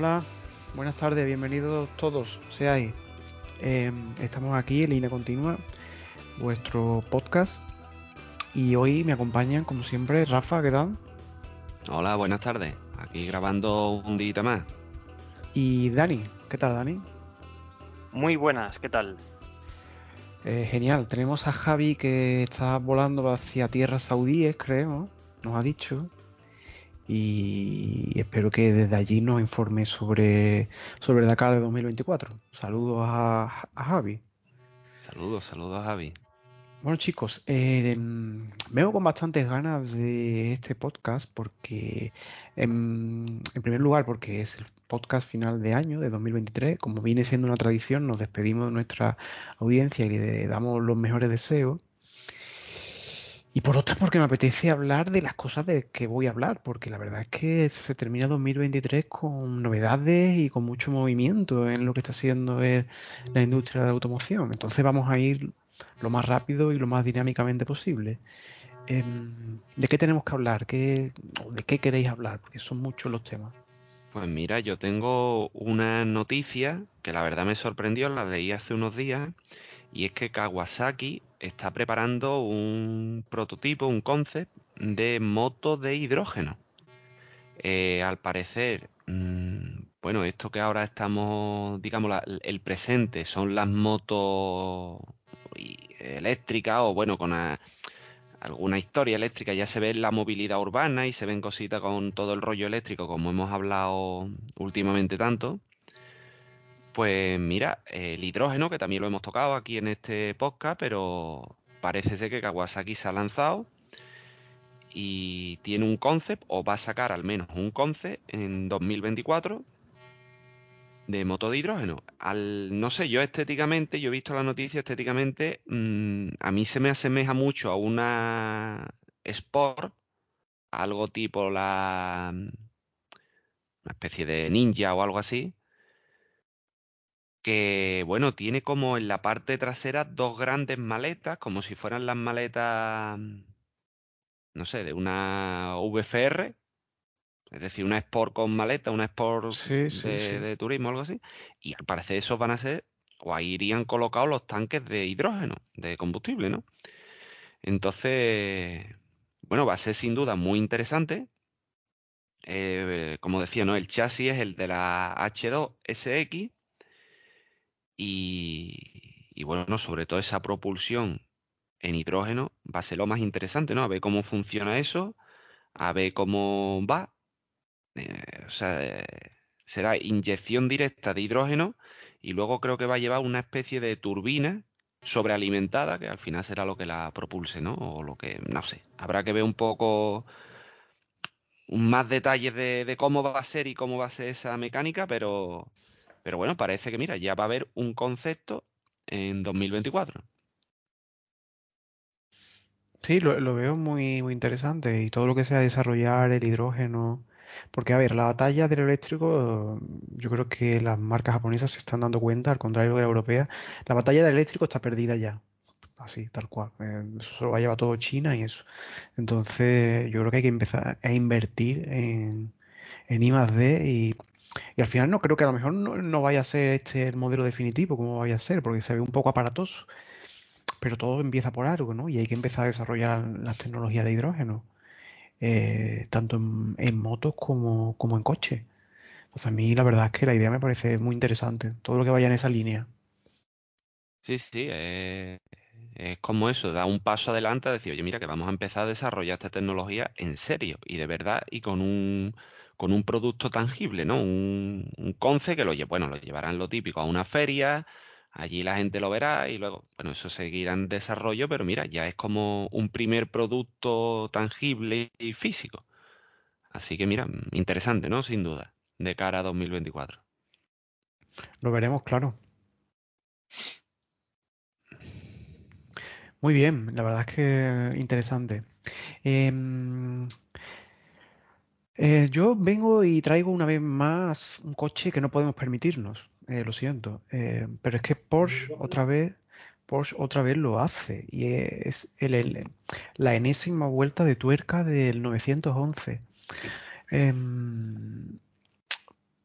Hola, buenas tardes, bienvenidos todos, seáis. Eh, estamos aquí en Línea Continua, vuestro podcast. Y hoy me acompañan, como siempre, Rafa, ¿qué tal? Hola, buenas tardes. Aquí grabando un día más. Y Dani, ¿qué tal, Dani? Muy buenas, ¿qué tal? Eh, genial, tenemos a Javi que está volando hacia tierras saudíes, creo, nos ha dicho. Y espero que desde allí nos informe sobre, sobre Dakar de 2024. Saludos a, a Javi. Saludos, saludos a Javi. Bueno chicos, eh, veo con bastantes ganas de este podcast porque, en, en, primer lugar, porque es el podcast final de año, de 2023, como viene siendo una tradición, nos despedimos de nuestra audiencia y le damos los mejores deseos. Y por otra, porque me apetece hablar de las cosas de que voy a hablar, porque la verdad es que se termina 2023 con novedades y con mucho movimiento en lo que está haciendo la industria de la automoción. Entonces vamos a ir lo más rápido y lo más dinámicamente posible. ¿De qué tenemos que hablar? ¿Qué, ¿De qué queréis hablar? Porque son muchos los temas. Pues mira, yo tengo una noticia que la verdad me sorprendió, la leí hace unos días, y es que Kawasaki está preparando un prototipo, un concept de moto de hidrógeno. Eh, al parecer, mmm, bueno, esto que ahora estamos, digamos, el presente son las motos eléctricas o bueno, con alguna historia eléctrica, ya se ve la movilidad urbana y se ven cositas con todo el rollo eléctrico, como hemos hablado últimamente tanto. Pues mira, el hidrógeno, que también lo hemos tocado aquí en este podcast, pero parece ser que Kawasaki se ha lanzado y tiene un concept, o va a sacar al menos un concept en 2024 de moto de hidrógeno. Al, no sé, yo estéticamente, yo he visto la noticia estéticamente, mmm, a mí se me asemeja mucho a una Sport, algo tipo la... una especie de ninja o algo así, que bueno, tiene como en la parte trasera dos grandes maletas, como si fueran las maletas, no sé, de una VFR, es decir, una Sport con maleta, una Sport Sí, sí, de, sí. de turismo algo así, y al parecer esos van a ser, o ahí irían colocados los tanques de hidrógeno, de combustible, ¿no? Entonces, bueno, va a ser sin duda muy interesante. Eh, como decía, ¿no? El chasis es el de la H2SX y, y bueno, sobre todo esa propulsión en hidrógeno va a ser lo más interesante, ¿no? A ver cómo funciona eso, a ver cómo va. Eh, o sea, eh, será inyección directa de hidrógeno y luego creo que va a llevar una especie de turbina sobrealimentada que al final será lo que la propulse, ¿no? O lo que, no sé, habrá que ver un poco más detalles de, de cómo va a ser y cómo va a ser esa mecánica, pero, pero bueno, parece que mira, ya va a haber un concepto en 2024. Sí, lo, lo veo muy, muy interesante y todo lo que sea desarrollar el hidrógeno. Porque, a ver, la batalla del eléctrico, yo creo que las marcas japonesas se están dando cuenta, al contrario de la europea, la batalla del eléctrico está perdida ya. Así, tal cual. Eh, Eso se lo va a llevar todo China y eso. Entonces, yo creo que hay que empezar a invertir en, en I D y, y al final no creo que a lo mejor no, no vaya a ser este el modelo definitivo, como vaya a ser, porque se ve un poco aparatoso. Pero todo empieza por algo, ¿no? Y hay que empezar a desarrollar las tecnologías de hidrógeno, eh, tanto en, motos como, como en coches. Pues a mí la verdad es que la idea me parece muy interesante, todo lo que vaya en esa línea. Sí, sí, eh, es como eso, da un paso adelante a decir, oye, mira, que vamos a empezar a desarrollar esta tecnología en serio y de verdad y con un, con un producto tangible, ¿no? Un, un conce que lo, bueno, lo llevarán lo típico a una feria, allí la gente lo verá y luego, bueno, eso seguirá en desarrollo, pero mira, ya es como un primer producto tangible y físico. Así que mira, interesante, ¿no? Sin duda, de cara a 2024. Lo veremos, claro. Muy bien, la verdad es que interesante. Em, eh, yo vengo y traigo una vez más un coche que no podemos permitirnos, eh, lo siento, Eh, pero es que Porsche otra vez, Porsche otra vez lo hace y es el- el- la enésima vuelta de tuerca del 911. Em,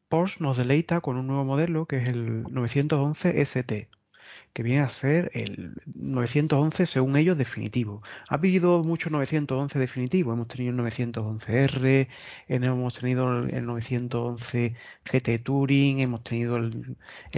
Porsche nos deleita con un nuevo modelo que es el 911 ST, que viene a ser el 911 según ellos definitivo. Ha habido muchos 911 definitivos, hemos tenido el 911R, hemos tenido el 911 GT Touring, hemos tenido el,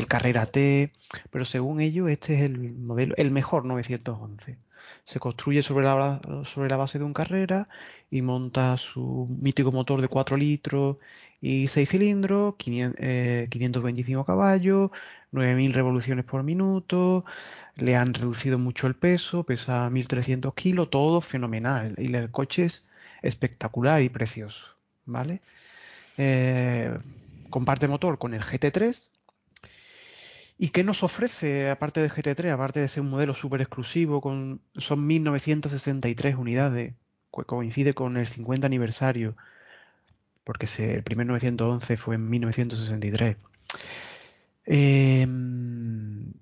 Carrera T, pero según ellos este es el modelo, el mejor 911. Se construye sobre la, sobre la base de un Carrera y monta su mítico motor de 4 litros y 6 cilindros, 525 eh, caballos, 9.000 revoluciones por minuto, le han reducido mucho el peso, pesa 1.300 kilos, todo fenomenal. Y el coche es espectacular y precioso, ¿vale? Eh, comparte motor con el GT3. ¿Y qué nos ofrece aparte del GT3? Aparte de ser un modelo súper exclusivo, con, son 1963 unidades, que coincide con el 50 aniversario, porque el primer 911 fue en 1963. Em,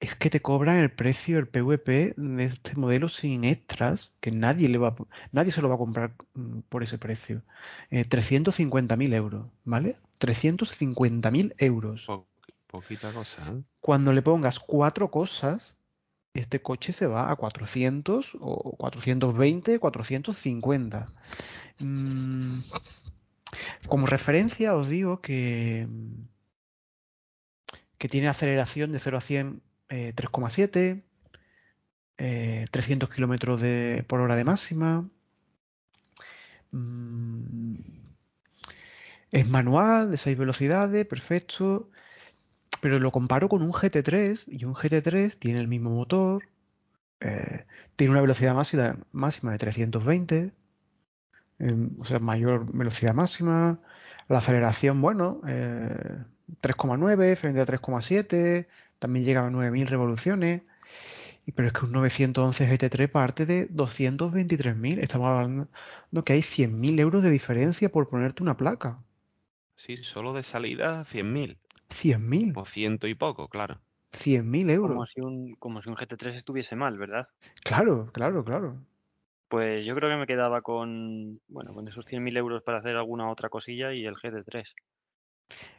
es que te cobran el precio, el PVP de este modelo sin extras, que nadie le va, nadie se lo va a comprar mm, por ese precio. Eh, 350.000 euros, ¿vale? 350.000 euros. poquita cosa. ¿eh? Cuando le pongas cuatro cosas, este coche se va a 400 o 420, 450. Mm, como referencia os digo que que tiene aceleración de 0 a 100 3,7, 300 kilómetros por hora de máxima. Mm, es manual, de 6 velocidades, perfecto. Pero lo comparo con un GT3 y un GT3 tiene el mismo motor, eh, tiene una velocidad máxima, máxima de 320, em, o sea, mayor velocidad máxima. La aceleración, bueno, eh, 3,9 frente a 3,7, también llega a 9.000 revoluciones. Pero es que un 911 GT3 parte de 223.000. Estamos hablando que hay 100.000 euros de diferencia por ponerte una placa. Sí, solo de salida 100.000. 100.000. O ciento y poco, claro. 100.000 euros. Como si, un, como si un GT3 estuviese mal, ¿verdad? Claro, claro, claro. Pues yo creo que me quedaba con, bueno, con esos 100.000 euros para hacer alguna otra cosilla y el GT3.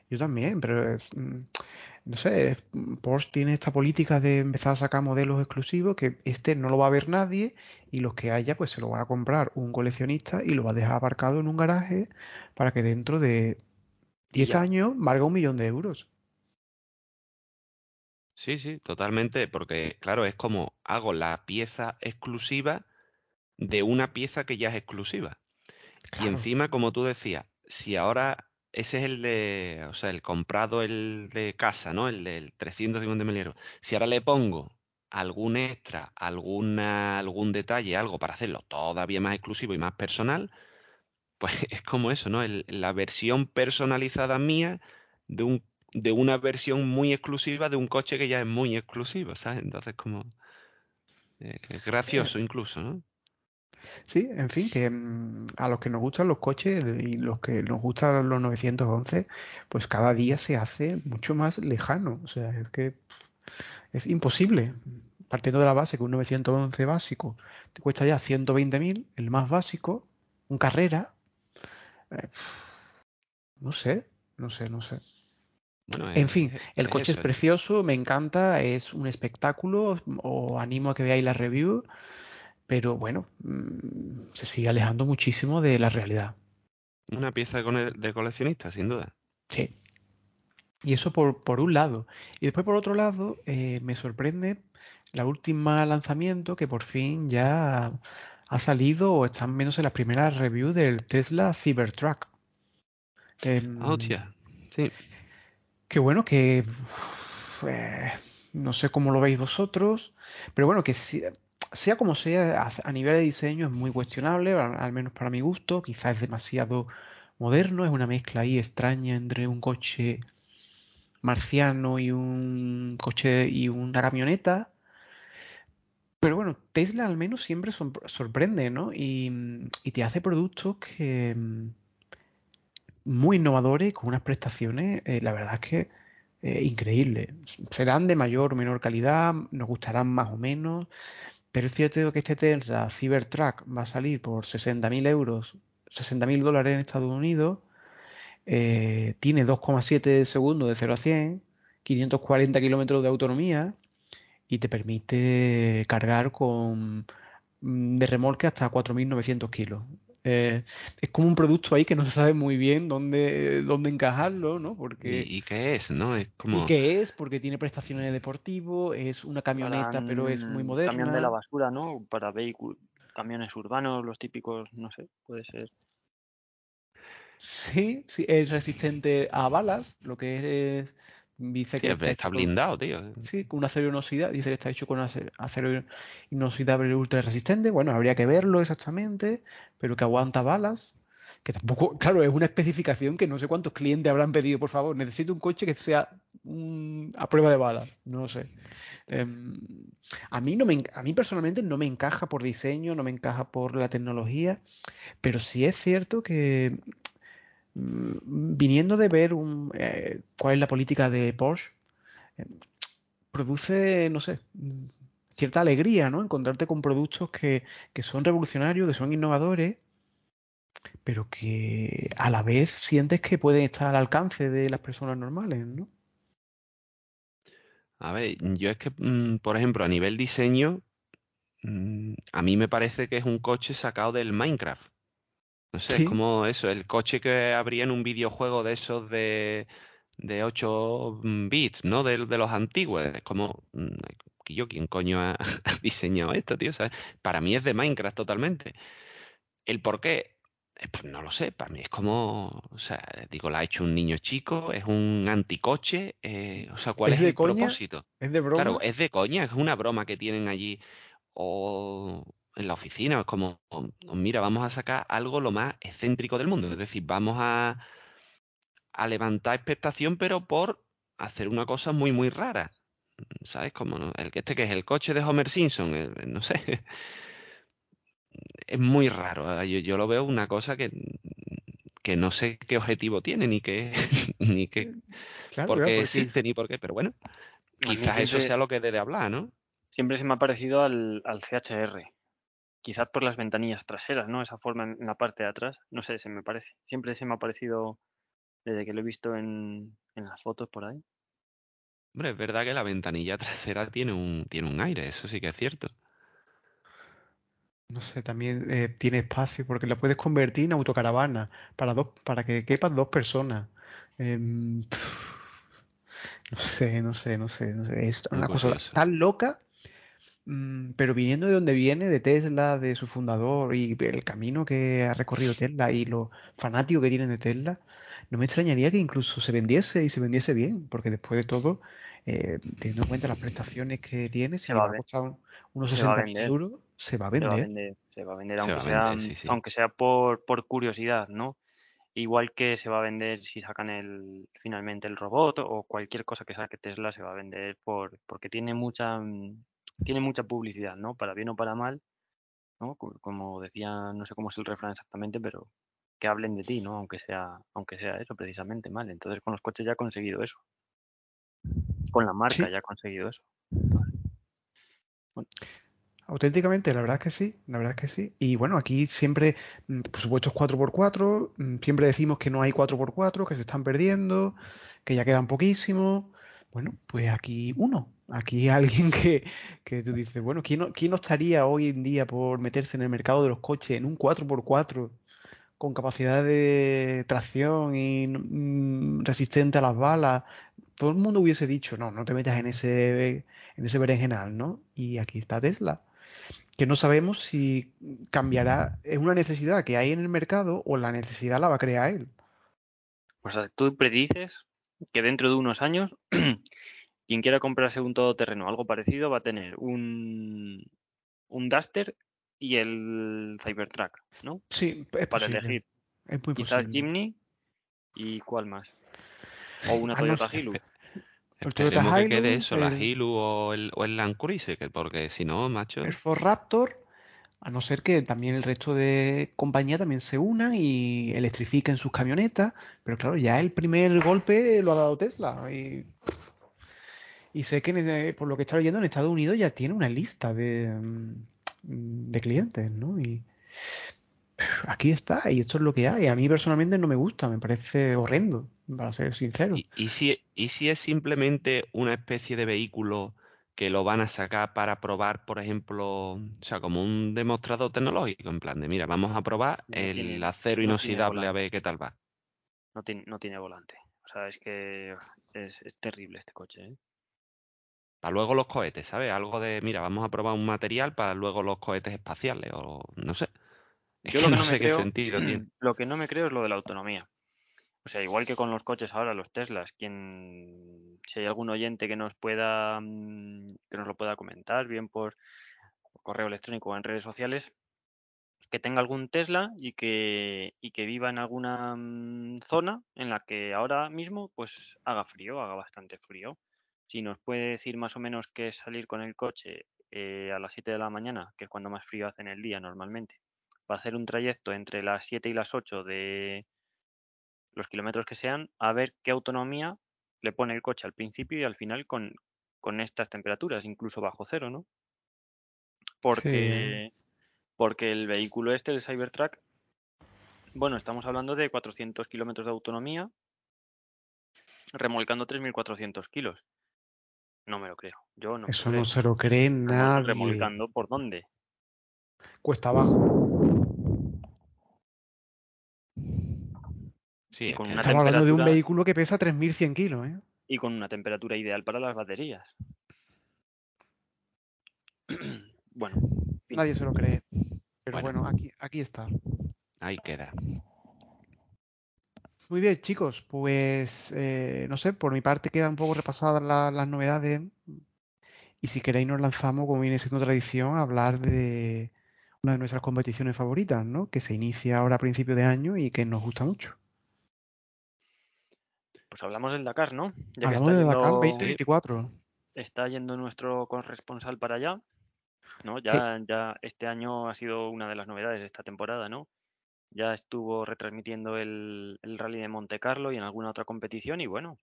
Yo también, pero mm, no sé, Porsche tiene esta política de empezar a sacar modelos exclusivos que este no lo va a ver nadie y los que haya pues se lo van a comprar un coleccionista y lo va a dejar aparcado en un garaje para que dentro de 10 años valga un millón de euros. Sí, sí, totalmente, porque claro, es como hago la pieza exclusiva de una pieza que ya es exclusiva. Y encima, como tú decías, si ahora ese es el de, o sea, el comprado, el de casa, ¿no? El del 350 mil Si ahora le pongo algún extra, alguna, algún detalle, algo para hacerlo todavía más exclusivo y más personal, pues es como eso, ¿no? la versión personalizada mía de, un, de una versión muy exclusiva de un coche que ya es muy exclusivo, ¿sabes? Entonces como... Eh, es gracioso incluso, ¿no? Sí, en fin, que mm, a los que nos gustan los coches y los que nos gustan los 911, pues cada día se hace mucho más lejano. O sea, es que es imposible. Partiendo de la base que un 911 básico te cuesta ya 120.000, el más básico, un carrera. Eh, no sé, no sé, no sé. en fin, el coche es precioso, me encanta, es un espectáculo. Os animo a que veáis la review pero bueno, mm, se sigue alejando muchísimo de la realidad. Una pieza de coleccionista, sin duda. Sí. Y eso por, por un lado. Y después por otro lado, eh, me sorprende la última lanzamiento que por fin ya ha salido o están menos en las primeras reviews del Tesla Cybertruck. oh, tía. Sí. Qué bueno que... Eh, no sé cómo lo veis vosotros, pero bueno, que si, sea como sea, a, nivel de diseño es muy cuestionable, al, menos para mi gusto. Quizás es demasiado moderno, es una mezcla ahí extraña entre un coche marciano y un coche y una camioneta. Pero bueno, Tesla al menos siempre sorprende, ¿no? Y, te hace productos que mm, muy innovadores, con unas prestaciones, eh, la verdad es que eh, increíbles. Serán de mayor o menor calidad, nos gustarán más o menos, pero es cierto que este Tesla Cybertruck va a salir por 60.000 euros, 60.000 dólares en Estados Unidos. eh, tiene 2,7 segundos de 0 a 100, 540 kilómetros de autonomía y te permite cargar con mm, de remolque hasta 4.900 kilos. Eh, es como un producto ahí que no se sabe muy bien dónde, dónde encajarlo, ¿no? Porque, ¿Y, y qué es, no? Es como... ¿Y qué es? Porque tiene prestaciones de deportivo, es una camioneta, pero es muy Harán Camión de la moderna. basura, ¿no? Para vehículos, camiones urbanos, los típicos, no sé, puede ser. Sí, sí, es resistente a balas, lo que es, dice Sí, que está está hecho con, blindado, tío. sí, con acero inoxidable, dice que está hecho con ace- acero inoxidable ultra resistente, bueno, habría que verlo exactamente, pero que aguanta balas, que tampoco, claro, es una especificación que no sé cuántos clientes habrán pedido, por favor, necesito un coche que sea mm, a prueba de balas, no sé. Em, a mí no me, a mí personalmente no me encaja por diseño, no me encaja por la tecnología, pero sí es cierto que viniendo de ver un, eh, cuál es la política de Porsche, eh, produce, no sé, mm, cierta alegría, ¿no? Encontrarte con productos que, que son revolucionarios, que son innovadores, pero que a la vez sientes que pueden estar al alcance de las personas normales, ¿no? A ver, yo es que, mm, por ejemplo, a nivel diseño, mm, a mí me parece que es un coche sacado del Minecraft. No sé, es como eso, el coche que habría en un videojuego de esos de, de 8 bits, ¿no? De, de los antiguos. Es como, mm, yo, ¿quién coño ha, ha diseñado esto, tío? ¿Sabes? Para mí es de Minecraft totalmente. ¿El por qué? Eh, Pues no lo sé, para mí es como, o sea, digo, la ha hecho un niño chico, es un anticoche, eh, o sea, ¿cuál es es de el coña, propósito? es de Claro, broma. es de coña, es una broma que tienen allí o en la oficina, es como, mira, vamos a sacar algo lo más excéntrico del mundo, es decir, vamos a, a levantar expectación, pero por hacer una cosa muy, muy rara, ¿sabes? Como ¿no? el que este que es el coche de Homer Simpson, el- no sé, es muy raro, ¿eh? yo, yo lo veo una cosa que, que no sé qué objetivo tiene, ni qué, ni qué, Claro, por qué porque existe, ni por qué, pero bueno, quizás eso sea lo que dé de hablar, ¿no? siempre se me ha parecido al, al CHR. Quizás por las ventanillas traseras, ¿no? Esa forma en, en la parte de atrás. No sé, se me parece. Siempre se me ha parecido desde que lo he visto en, en las fotos por ahí. Hombre, es verdad que la ventanilla trasera tiene un, tiene un aire, eso sí que es cierto. no sé, también eh, tiene espacio porque la puedes convertir en autocaravana para dos, para que quepan dos personas. Em, no sé, no sé, no sé, no sé. Es una cosa tan loca, pero viniendo de donde viene, de Tesla, de su fundador y el camino que ha recorrido Tesla y los fanáticos que tienen de Tesla, no me extrañaría que incluso se vendiese y se vendiese bien, porque después de todo, eh, teniendo en cuenta las prestaciones que tiene, si a, va a costar unos se va a 60.000 vender. euros, se va a Se va a vender. Se va a vender, aunque va a sea, vender, sí, sí. aunque sea por, por curiosidad, ¿no? Igual que se va a vender si sacan el, finalmente el robot o cualquier cosa que saque Tesla se va a vender por, porque tiene mucha, mm, tiene mucha publicidad, ¿no? Para bien o para mal, ¿no? Co- Como decía, no sé cómo es el refrán exactamente, pero que hablen de ti, ¿no? Aunque sea, aunque sea eso precisamente, mal. Entonces con los coches ya ha conseguido eso. Con la marca Sí, ya ha conseguido eso. Bueno, Auténticamente, la verdad es que sí, la verdad es que sí. Y bueno, aquí siempre, mm, por supuesto, es 4x4, mm, siempre decimos que no hay 4x4, que se están perdiendo, que ya quedan poquísimos. Bueno, pues aquí uno, aquí alguien que, que tú dices, bueno, ¿quién no, quién no estaría hoy en día por meterse en el mercado de los coches en un 4x4 con capacidad de tracción y mm, resistente a las balas? Todo el mundo hubiese dicho, no, no te metas en ese, en ese berenjenal, ¿no? Y aquí está Tesla que no sabemos si cambiará, es una necesidad que hay en el mercado o la necesidad la va a crear él. pues a- tú predices que dentro de unos años quien quiera comprarse un todoterreno, algo parecido, va a tener un, un Duster y el Cybertruck, ¿no? Sí, es Para posible, elegir. es muy Quizás posible. Jimny y cuál más. O una A no Toyota Hilux. el Toyota que quede Hilux, eso, la el, Hilux o el, o el Land Cruiser, que- porque si no, el macho, Ford Raptor, a no ser que también el resto de compañías también se unan y electrifiquen sus camionetas, pero claro, ya el primer golpe lo ha dado Tesla. Y, y sé que en- por lo que está leyendo en Estados Unidos ya tiene una lista de, mm, de clientes, ¿no? Y aquí está y esto es lo que hay. A mí personalmente no me gusta, me parece horrendo, para ser sincero. ¿Y, y si, ¿Y si es simplemente una especie de vehículo que lo van a sacar para probar, por ejemplo, o sea, como un demostrador tecnológico, en plan de, mira, vamos a probar No el tiene- acero no inoxidable a ver qué tal va? No tiene, no tiene volante. O sea, es que es, es terrible este coche, ¿eh? Para luego los cohetes, ¿sabes? Algo de, mira, vamos a probar un material para luego los cohetes espaciales, o no sé. Es Yo que lo que no sé qué creo, sentido tiene. lo que no me creo es lo de la autonomía. O sea, igual que con los coches ahora, los Teslas, quien, si hay algún oyente que nos pueda, mm, que nos lo pueda comentar, bien por, por correo electrónico o en redes sociales, que tenga algún Tesla y que, y que viva en alguna mm, zona en la que ahora mismo pues haga frío, haga bastante frío. Si nos puede decir más o menos qué es salir con el coche eh, a las 7 de la mañana, que es cuando más frío hace en el día normalmente, para hacer un trayecto entre las 7 y las 8 de los kilómetros que sean, a ver qué autonomía le pone el coche al principio y al final con, con estas temperaturas, incluso bajo cero, ¿no? Porque, porque el vehículo este, el Cybertruck, bueno, estamos hablando de 400 kilómetros de autonomía, remolcando 3.400 kilos. No me lo creo. Yo no me Eso lo no creo. se lo cree nadie. remolcando por dónde. Cuesta abajo. Sí, con una Estamos hablando de un vehículo que pesa 3.100 kilos, ¿eh? Y con una temperatura ideal para las baterías. bueno. Nadie se lo cree. Pero Bueno. bueno, aquí, aquí está. ahí queda. Muy bien, chicos, pues eh, no sé, por mi parte quedan un poco repasadas la- las novedades y si queréis nos lanzamos, como viene siendo tradición, a hablar de una de nuestras competiciones favoritas, ¿no? Que se inicia ahora a principio de año y que nos gusta mucho. pues hablamos del Dakar, ¿no? Ya Hablamos está de Dakar yendo- 2024. está yendo nuestro corresponsal para allá, ¿no? Ya, ya este año ha sido una de las novedades de esta temporada, ¿no? Ya estuvo retransmitiendo el, el Rally de Monte Carlo y en alguna otra competición y bueno,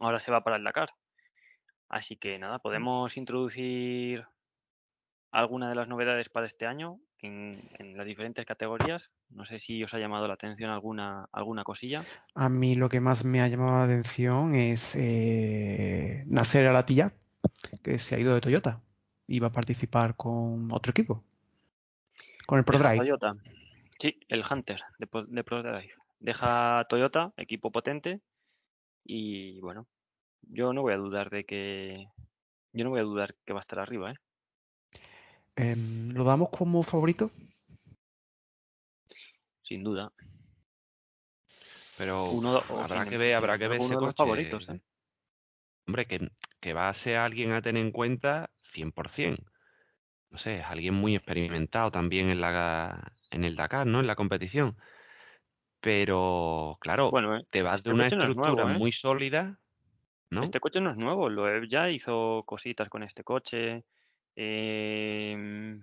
ahora se va para el Dakar. Así que nada, podemos introducir alguna de las novedades para este año en, en las diferentes categorías. No sé si os ha llamado la atención alguna, alguna cosilla. A mí lo que más me ha llamado la atención es eh, Nasser Al-Attiyah, que se ha ido de Toyota y va a participar con otro equipo, con el ProDrive. Toyota. Sí, el Hunter de, Pro- de ProDrive. Deja Toyota, equipo potente. Y bueno, yo no voy a dudar de que. Yo no voy a dudar que va a estar arriba, ¿eh? Em, ¿Lo damos como favorito? Sin duda. Pero Uno, habrá que ver, habrá que ver ese coche. favoritos, ¿eh? Hombre, que, que va a ser alguien a tener en cuenta 100%. No sé, es alguien muy experimentado también en la en el Dakar, ¿no? En la competición. Pero, claro, Bueno, ¿eh? te vas este de una coche no es estructura nuevo, ¿eh? muy sólida, ¿no? Este coche no es nuevo. Loeb ya hizo cositas con este coche. Eh,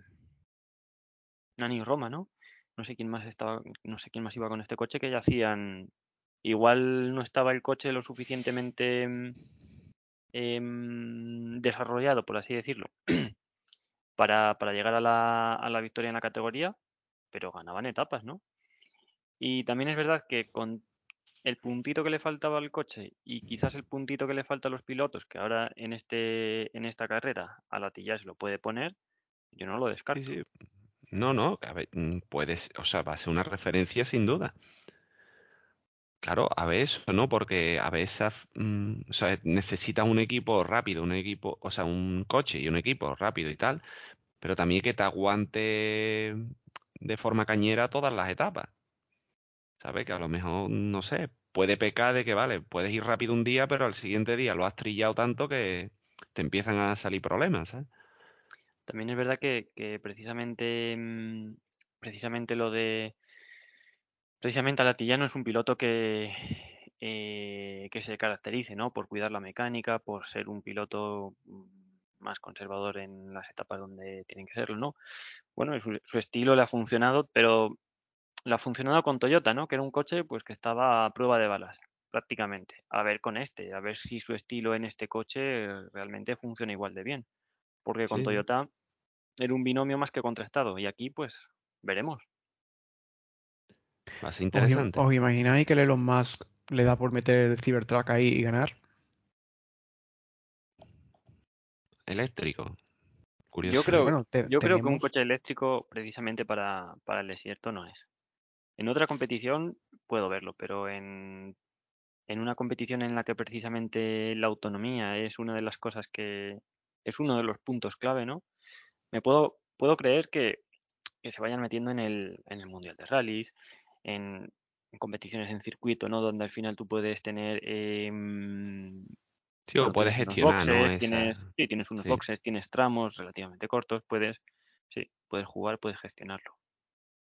Nani Roma, ¿no? No sé quién más estaba, no sé quién más iba con este coche que ya hacían. Igual no estaba el coche lo suficientemente mm, em, desarrollado, por así decirlo, para, para llegar a la, a la victoria en la categoría, pero ganaban etapas, ¿no? Y también es verdad que con el puntito que le faltaba al coche y quizás el puntito que le falta a los pilotos, que ahora en este en esta carrera a la tilla se lo puede poner, yo no lo descarto. Sí, sí. No, no, a ver, mm, puedes, o sea, va a ser una referencia sin duda. Claro, a ver eso, ¿no? Porque a veces, mm, o sea, necesitas un equipo rápido, un equipo, o sea, un coche y un equipo rápido y tal, pero también que te aguante de forma cañera todas las etapas. ¿Sabes? Que a lo mejor, no sé, puede pecar de que, vale, puedes ir rápido un día, pero al siguiente día lo has trillado tanto que te empiezan a salir problemas. También es verdad que, que precisamente mm, precisamente lo de precisamente Alatillano es un piloto que eh, que se caracterice, ¿no? Por cuidar la mecánica, por ser un piloto mm, más conservador en las etapas donde tienen que serlo, ¿no? Bueno, su, su estilo le ha funcionado, pero le ha funcionado con Toyota, ¿no? Que era un coche pues que estaba a prueba de balas, prácticamente. A ver con este, a ver si su estilo en este coche eh, realmente funciona igual de bien. Porque con Sí. Toyota era un binomio más que contrastado y aquí pues veremos. Va a ser ¿Os, im- interesante. os imagináis que el Elon Musk le da por meter el Cybertruck ahí y ganar? Eléctrico. Curioso. Yo creo, Bueno, te- yo creo que un coche eléctrico precisamente para, para el desierto no es. En otra competición puedo verlo, pero en, en una competición en la que precisamente la autonomía es una de las cosas que es uno de los puntos clave, ¿no? Me puedo, puedo creer que, que se vayan metiendo en el, en el Mundial de Rallys, en, en competiciones en circuito, ¿no? Donde al final tú puedes tener em, Sí, o puedes tienes unos gestionar, ¿no? boxes, Esa- tienes, sí, tienes unos sí. boxes, tienes tramos relativamente cortos, puedes, sí, puedes jugar, puedes gestionarlo.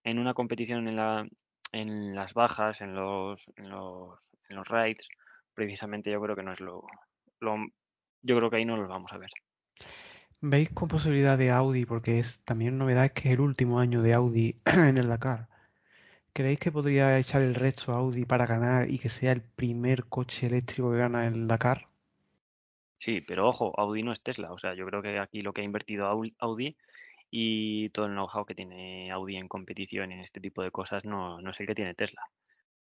En una competición en la, en las bajas, en los, en los, en los raids, precisamente yo creo que no es lo, lo, yo creo que ahí no los vamos a ver. ¿Veis con posibilidad de Audi? Porque es también novedad es que es el último año de Audi en el Dakar. ¿Creéis que podría echar el resto a Audi para ganar y que sea el primer coche eléctrico que gana el Dakar? Sí, pero ojo, Audi no es Tesla, o sea, yo creo que aquí lo que ha invertido Au- Audi y todo el know-how que tiene Audi en competición en este tipo de cosas no, no es el que tiene Tesla.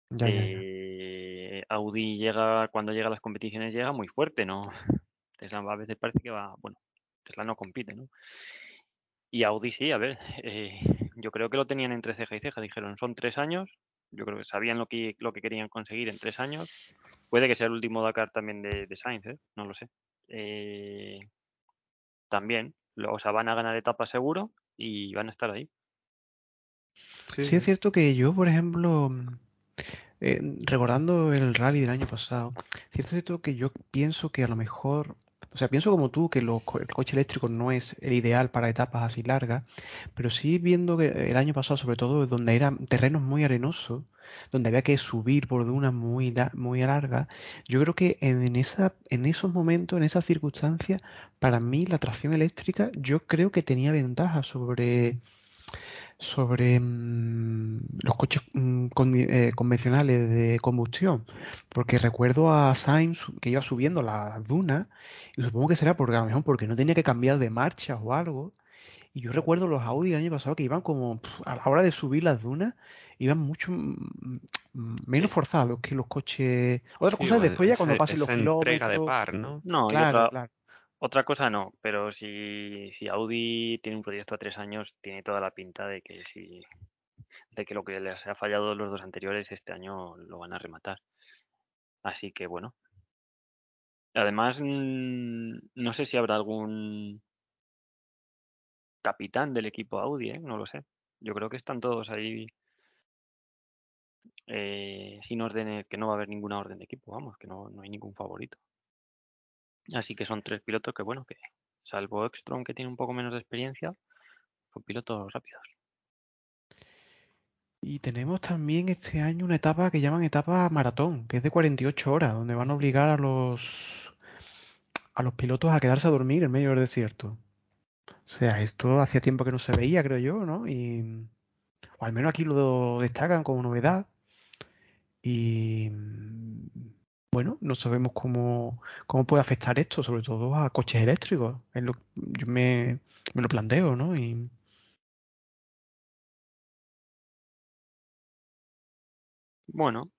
Ya, ya, ya. Eh, Audi llega, cuando llega a las competiciones llega muy fuerte, ¿no? Tesla a veces parece que va, bueno, Tesla no compite, ¿no? Y Audi sí, a ver, eh, yo creo que lo tenían entre ceja y ceja, dijeron, son tres años, yo creo que sabían lo que, lo que querían conseguir en tres años, puede que sea el último Dakar también de, de Sainz, ¿eh? no lo sé. Eh, también, lo- o sea, van a ganar etapas seguro y van a estar ahí. Sí es cierto que yo, por ejemplo, mm, eh, recordando el rally del año pasado, sí es cierto que yo pienso que a lo mejor, o sea, pienso como tú que el coche eléctrico no es el ideal para etapas así largas, pero sí viendo que el año pasado, sobre todo, donde eran terrenos muy arenosos, donde había que subir por dunas muy, muy largas, yo creo que en, en esa, en esos momentos, en esas circunstancias, para mí la tracción eléctrica, yo creo que tenía ventaja sobre sobre mm, los coches mm, con- eh, convencionales de combustión, porque recuerdo a Sainz que iba subiendo las dunas y supongo que será porque a lo mejor porque no tenía que cambiar de marcha o algo. Y yo recuerdo los Audi el año pasado que iban como a la hora de subir las dunas, iban mucho mm, menos forzados que los coches. Otra Sí, cosa es después ya cuando pasen los entrega de kilómetros. par, ¿no? No, y Claro, otra, claro. Otra cosa no, pero si, si Audi tiene un proyecto a tres años, tiene toda la pinta de que si, de que lo que les ha fallado los dos anteriores este año lo van a rematar. Así que bueno. Además, no sé si habrá algún capitán del equipo Audi, ¿eh? No lo sé. Yo creo que están todos ahí eh, sin orden, que no va a haber ninguna orden de equipo, vamos, que no, no hay ningún favorito. Así que son tres pilotos que, bueno, que salvo Ekstrom, que tiene un poco menos de experiencia, son pilotos rápidos. Y tenemos también este año una etapa que llaman etapa maratón, que es de 48 horas, donde van a obligar a los a los pilotos a quedarse a dormir en medio del desierto. O sea, esto hacía tiempo que no se veía, creo yo, ¿no? Y o al menos aquí lo destacan como novedad. Y bueno, no sabemos cómo, cómo puede afectar esto, sobre todo a coches eléctricos. Es lo- yo me, me lo planteo, ¿no? Y Bueno,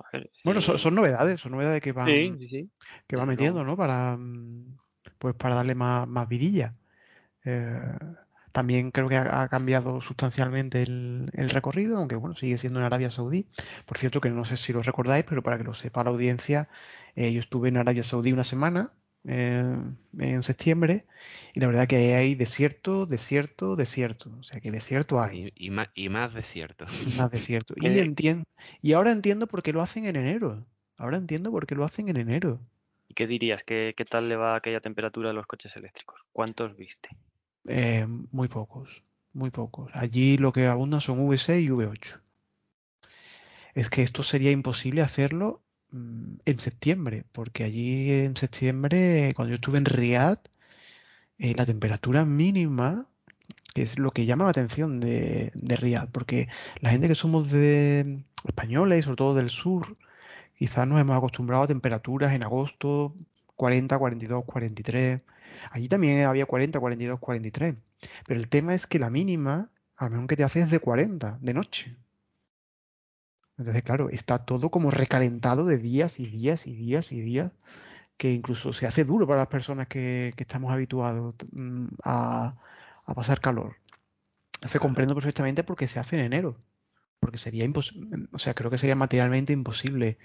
a ver. bueno, son, eh, son novedades, son novedades que van, sí, sí. que va desde metiendo. ¿no? Para, mm, pues para darle más, más vidilla. Eh, también creo que ha, ha cambiado sustancialmente el, el recorrido, aunque bueno, sigue siendo en Arabia Saudí. Por cierto, que no sé si lo recordáis, pero para que lo sepa la audiencia, eh, yo estuve en Arabia Saudí una semana eh, en septiembre y la verdad que hay desierto, desierto, desierto. O sea que desierto hay Y, y más, y más desierto. y más desierto. Y ¿Qué- entiendo, y ahora entiendo por qué lo hacen en enero. Ahora entiendo por qué lo hacen en enero. ¿Y qué dirías? ¿Qué, qué tal le va aquella temperatura a los coches eléctricos? ¿Cuántos viste? Eh, muy pocos, muy pocos. Allí lo que abundan son V6 y V8. Es que esto sería imposible hacerlo mm, en septiembre, porque allí en septiembre, cuando yo estuve en Riad, eh, la temperatura mínima, que es lo que llama la atención de, de Riad, porque la gente que somos de españoles y sobre todo del sur, quizás nos hemos acostumbrado a temperaturas en agosto 40, 42, 43. Allí también había 40, 42, 43. Pero el tema es que la mínima, al menos que te hace es de 40 de noche. Entonces, claro, está todo como recalentado de días y días y días y días, que incluso se hace duro para las personas que, que estamos habituados mm, a, a pasar calor. Se comprendo perfectamente porque se hace en enero, porque sería imposible, o sea, creo que sería materialmente imposible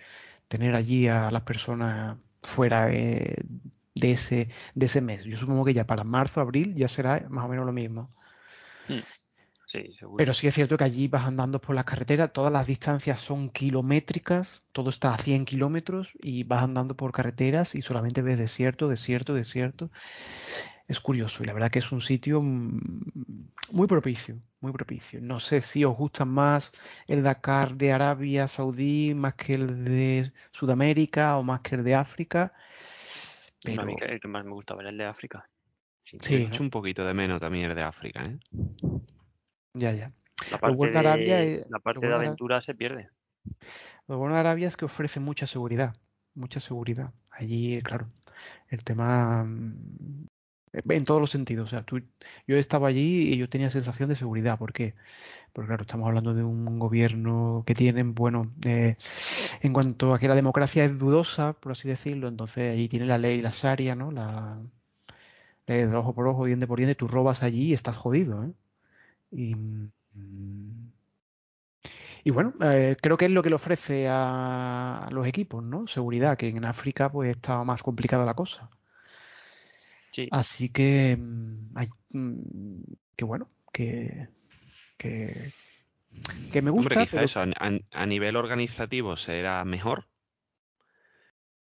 tener allí a las personas fuera de, de ese, de ese mes. Yo supongo que ya para marzo, abril ya será más o menos lo mismo. Hmm, Sí, seguro. Pero sí es cierto que allí vas andando por las carreteras, todas las distancias son kilométricas, todo está a 100 kilómetros y vas andando por carreteras y solamente ves desierto, desierto, desierto. Es curioso y la verdad que es un sitio mm, muy propicio, muy propicio. No sé si os gusta más el Dakar de Arabia Saudí más que el de Sudamérica o más que el de África, No, a mí pero el que más me gusta ver es el de África. Sí, echo ¿no? un poquito de menos también el de África, ¿eh? Ya, ya. La parte bueno de Arabia es, la parte de bueno de Ara- aventura se pierde. Lo bueno de Arabia es que ofrece mucha seguridad, mucha seguridad. Allí, claro, el tema mm, en todos los sentidos. O sea, tú, yo estaba allí y yo tenía sensación de seguridad. ¿Por qué? Porque claro, estamos hablando de un gobierno que tienen, bueno, eh, en cuanto a que la democracia es dudosa, por así decirlo, entonces allí tiene la ley, la Sharia, ¿no? La ley de ojo por ojo, diente por diente, tú robas allí y estás jodido, ¿eh? Y, mm, Y bueno, eh, creo que es lo que le ofrece a, a los equipos, ¿no? Seguridad, que en África pues estaba más complicada la cosa. Sí, Así que, mm, hay- mm, que bueno, que, que, que me Hombre, gusta, quizá pero eso, a, a- a nivel organizativo será mejor.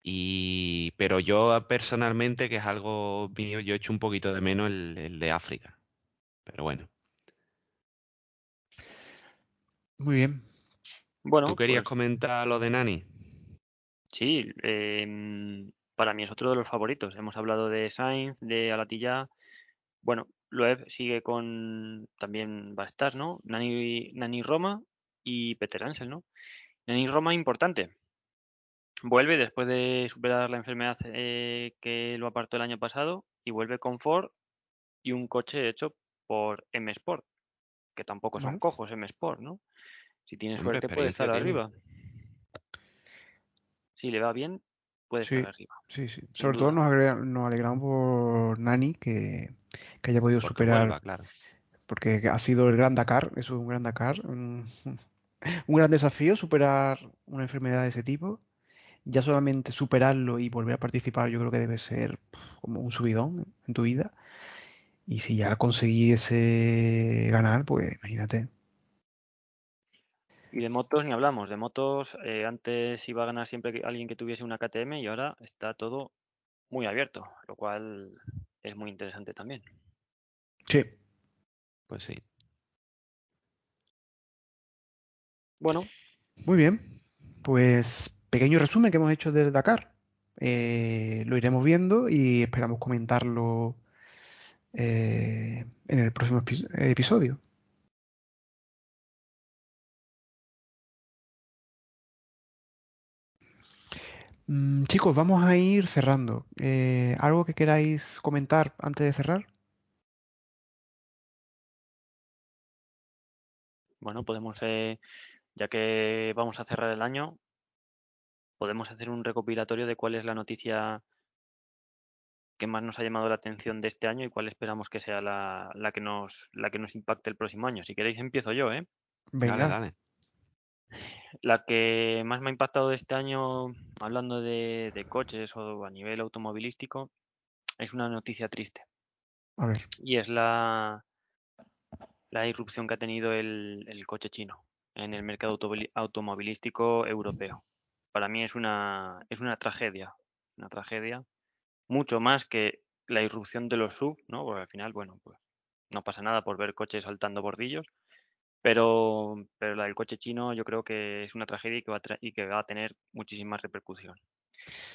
Y, pero yo personalmente, que es algo mío, yo echo un poquito de menos el, el de África. Pero bueno, muy bien. bueno, ¿tú querías pues comentar lo de Nani? sí, em, para mí es otro de los favoritos. Hemos hablado de Sainz, de Alatilla. Bueno, Loeb sigue con, también va a estar, ¿no? Nani, Nani Roma y Peter Ansel, ¿no? Nani Roma importante. Vuelve después de superar la enfermedad eh, que lo apartó el año pasado y vuelve con Ford y un coche hecho por M Sport, que tampoco son cojos M Sport, ¿no? Si tiene Hombre, suerte puede estar tiene. arriba. Si le va bien, puede estar arriba, sí, sí. Sobre todo nos, agrega- nos alegramos por Nani que, que haya podido Porque superar, vuelva, claro. porque ha sido el Gran Dakar, eso es un Gran Dakar, un, un gran desafío superar una enfermedad de ese tipo ya solamente superarlo y volver a participar, yo creo que debe ser como un subidón en tu vida. Y si ya consiguiese ganar, pues imagínate. Y de motos ni hablamos. De motos, eh, antes iba a ganar siempre que- alguien que tuviese una KTM y ahora está todo muy abierto, lo cual es muy interesante también. Sí, Pues sí. Bueno, muy bien. Pues pequeño resumen que hemos hecho del Dakar. Eh, lo iremos viendo y esperamos comentarlo eh, en el próximo epi- episodio. Mm, chicos, vamos a ir cerrando. Eh, ¿algo que queráis comentar antes de cerrar? bueno, podemos, eh, ya que vamos a cerrar el año, podemos hacer un recopilatorio de cuál es la noticia que más nos ha llamado la atención de este año y cuál esperamos que sea la, la que nos la que nos impacte el próximo año. Si queréis empiezo yo, ¿eh? Dale, Venga, dale. La que más me ha impactado de este año, hablando de, de coches o a nivel automovilístico, es una noticia triste. a ver. Y es la, la irrupción que ha tenido el, el coche chino en el mercado automovilístico europeo. Para mí es una, es una tragedia, una tragedia, mucho más que la irrupción de los SUV, ¿no? Porque al final, bueno, pues no pasa nada por ver coches saltando bordillos, pero, pero la del coche chino yo creo que es una tragedia y que va a, y que va a tener muchísima repercusión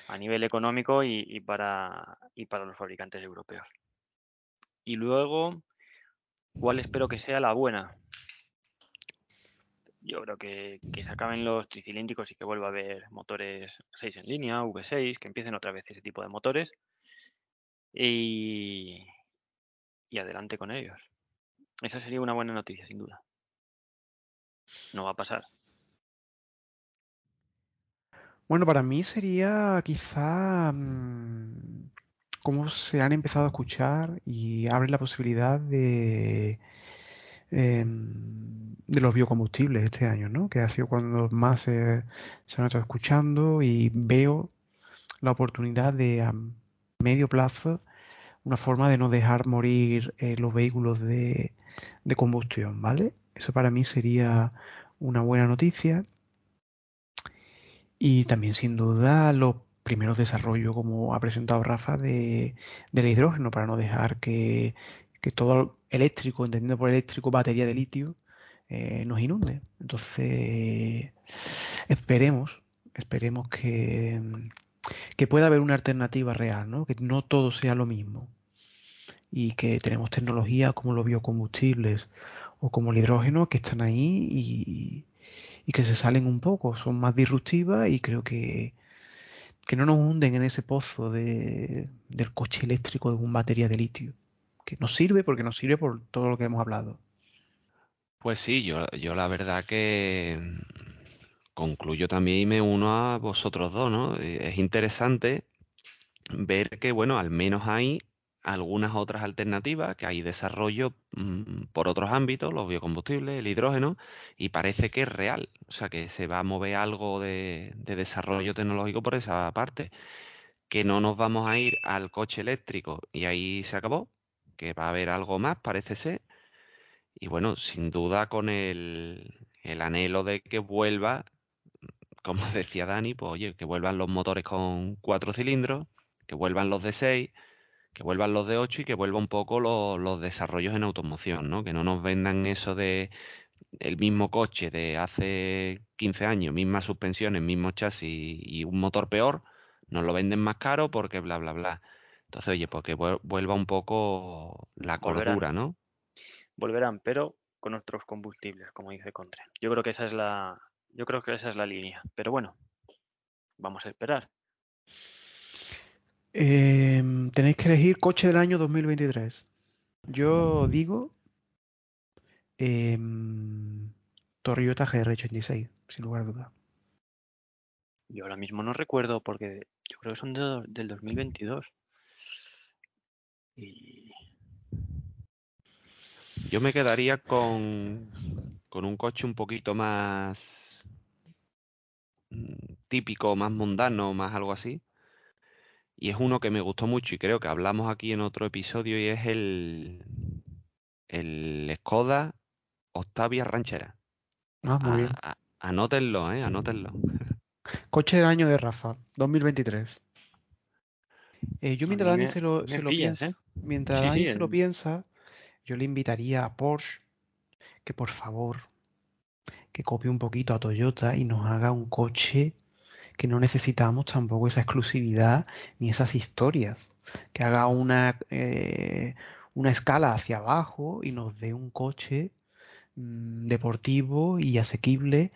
a nivel económico y, y para, y para los fabricantes europeos. Y luego, ¿cuál espero que sea la buena? Yo creo que, que se acaben los tricilíndricos y que vuelva a haber motores 6 en línea, V6, que empiecen otra vez ese tipo de motores y, y adelante con ellos. Esa sería una buena noticia, sin duda. No va a pasar. Bueno, para mí sería quizá mm, cómo se han empezado a escuchar y abre la posibilidad de, em, de los biocombustibles este año, ¿no? Que ha sido cuando más se, se han estado escuchando y veo la oportunidad de a medio plazo una forma de no dejar morir eh, los vehículos de, de combustión, ¿vale? Eso para mí sería una buena noticia. Y también, sin duda, los primeros desarrollos, como ha presentado Rafa, de, del hidrógeno, para no dejar que, que todo eléctrico, entendiendo por eléctrico batería de litio, eh, nos inunde. Entonces, esperemos, esperemos que, que pueda haber una alternativa real, ¿no? Que no todo sea lo mismo. Y que tenemos tecnologías como los biocombustibles o como el hidrógeno que están ahí y, y que se salen un poco, son más disruptivas y creo que, que no nos hunden en ese pozo de, del coche eléctrico de un batería de litio, que nos sirve porque nos sirve por todo lo que hemos hablado. Pues sí, yo, yo la verdad que concluyo también y me uno a vosotros dos, ¿no? Eh, Es interesante ver que, bueno, al menos hay algunas otras alternativas, que hay desarrollo mm, por otros ámbitos, los biocombustibles, el hidrógeno, y parece que es real, o sea, que se va a mover algo de, de desarrollo tecnológico por esa parte, que no nos vamos a ir al coche eléctrico y ahí se acabó, que va a haber algo más, parece ser, y bueno, sin duda con el, el anhelo de que vuelva, como decía Dani, pues oye, que vuelvan los motores con cuatro cilindros, que vuelvan los de seis que vuelvan los de 8 y que vuelva un poco los, los desarrollos en automoción, ¿no? Que no nos vendan eso de el mismo coche de hace 15 años, mismas suspensiones, mismo chasis y un motor peor, nos lo venden más caro porque bla, bla, bla. Entonces, oye, pues que vuel- vuelva un poco la cordura, ¿no? Volverán, pero con otros combustibles, como dice Contre. Yo creo que esa es la, yo creo que esa es la línea. Pero bueno, vamos a esperar. Eh, tenéis que elegir coche del año 2023. Yo digo em, Toyota GR86, sin lugar a dudas. Yo ahora mismo no recuerdo porque yo creo que son de- del 2022. Y Yo me quedaría con, con un coche un poquito más mm, típico, más mundano, más algo así. Y es uno que me gustó mucho y creo que hablamos aquí en otro episodio y es el, el Skoda Octavia Ranchera. Ah, muy bien. A- anótenlo, ¿eh? Anótenlo. Coche del año de Rafa, 2023. Eh, yo mientras Dani me- se lo, se lo piensa, ¿eh? mientras Dani se lo piensa, yo le invitaría a Porsche que por favor que copie un poquito a Toyota y nos haga un coche que no necesitamos tampoco esa exclusividad ni esas historias. Que haga una, eh, una escala hacia abajo y nos dé un coche mm, deportivo y asequible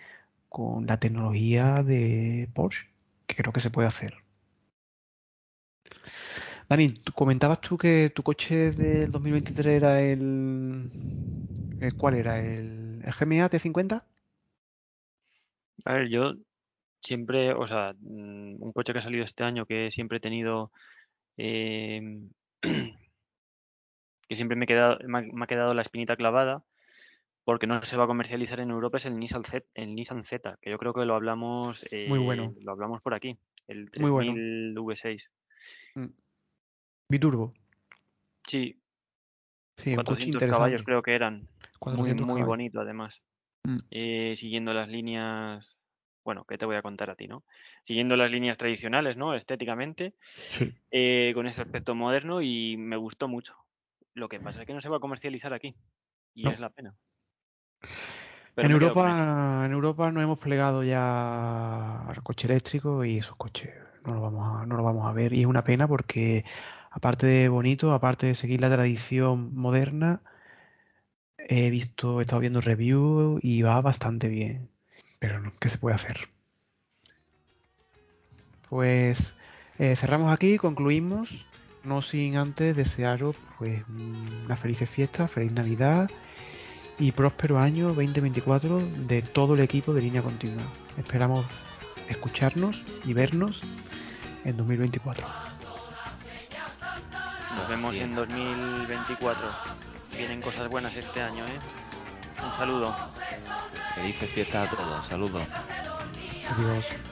con la tecnología de Porsche, que creo que se puede hacer. Dani, comentabas tú que tu coche del 2023 era. ¿el ¿Cuál era? ¿El, el GMA T50? A ver, yo siempre, o sea, mm, un coche que ha salido este año que siempre he tenido, em, que siempre me, he quedado, me, ha, me ha quedado la espinita clavada, porque no se va a comercializar en Europa, es el Nissan Z, el Nissan Z, que yo creo que lo hablamos, Muy eh, bueno, lo hablamos por aquí, el muy bueno. 3000 V6. Mm. Biturbo. Sí, Sí, un coche 400 caballos creo que eran, muy, 400 muy caballos. bonito además. Mm. Eh, siguiendo las líneas, bueno, ¿qué te voy a contar a ti, no? Siguiendo las líneas tradicionales, ¿no? Estéticamente, Sí. eh, con ese aspecto moderno y me gustó mucho. Lo que pasa es que no se va a comercializar aquí y No. es la pena. Pero En. Europa, en Europa nos hemos plegado ya al coche eléctrico y esos coches no los vamos a, no los vamos a ver. Y es una pena porque, aparte de bonito, aparte de seguir la tradición moderna, he visto, he estado viendo reviews y va bastante bien. Pero no, ¿qué se puede hacer? Pues eh, cerramos aquí, concluimos, no sin antes desearos pues una feliz fiesta, feliz Navidad y próspero año 2024 de todo el equipo de línea continua. Esperamos escucharnos y vernos en 2024. Nos vemos en 2024. Vienen cosas buenas este año, ¿eh? Un saludo. Felices fiestas a todos. Saludos. Adiós.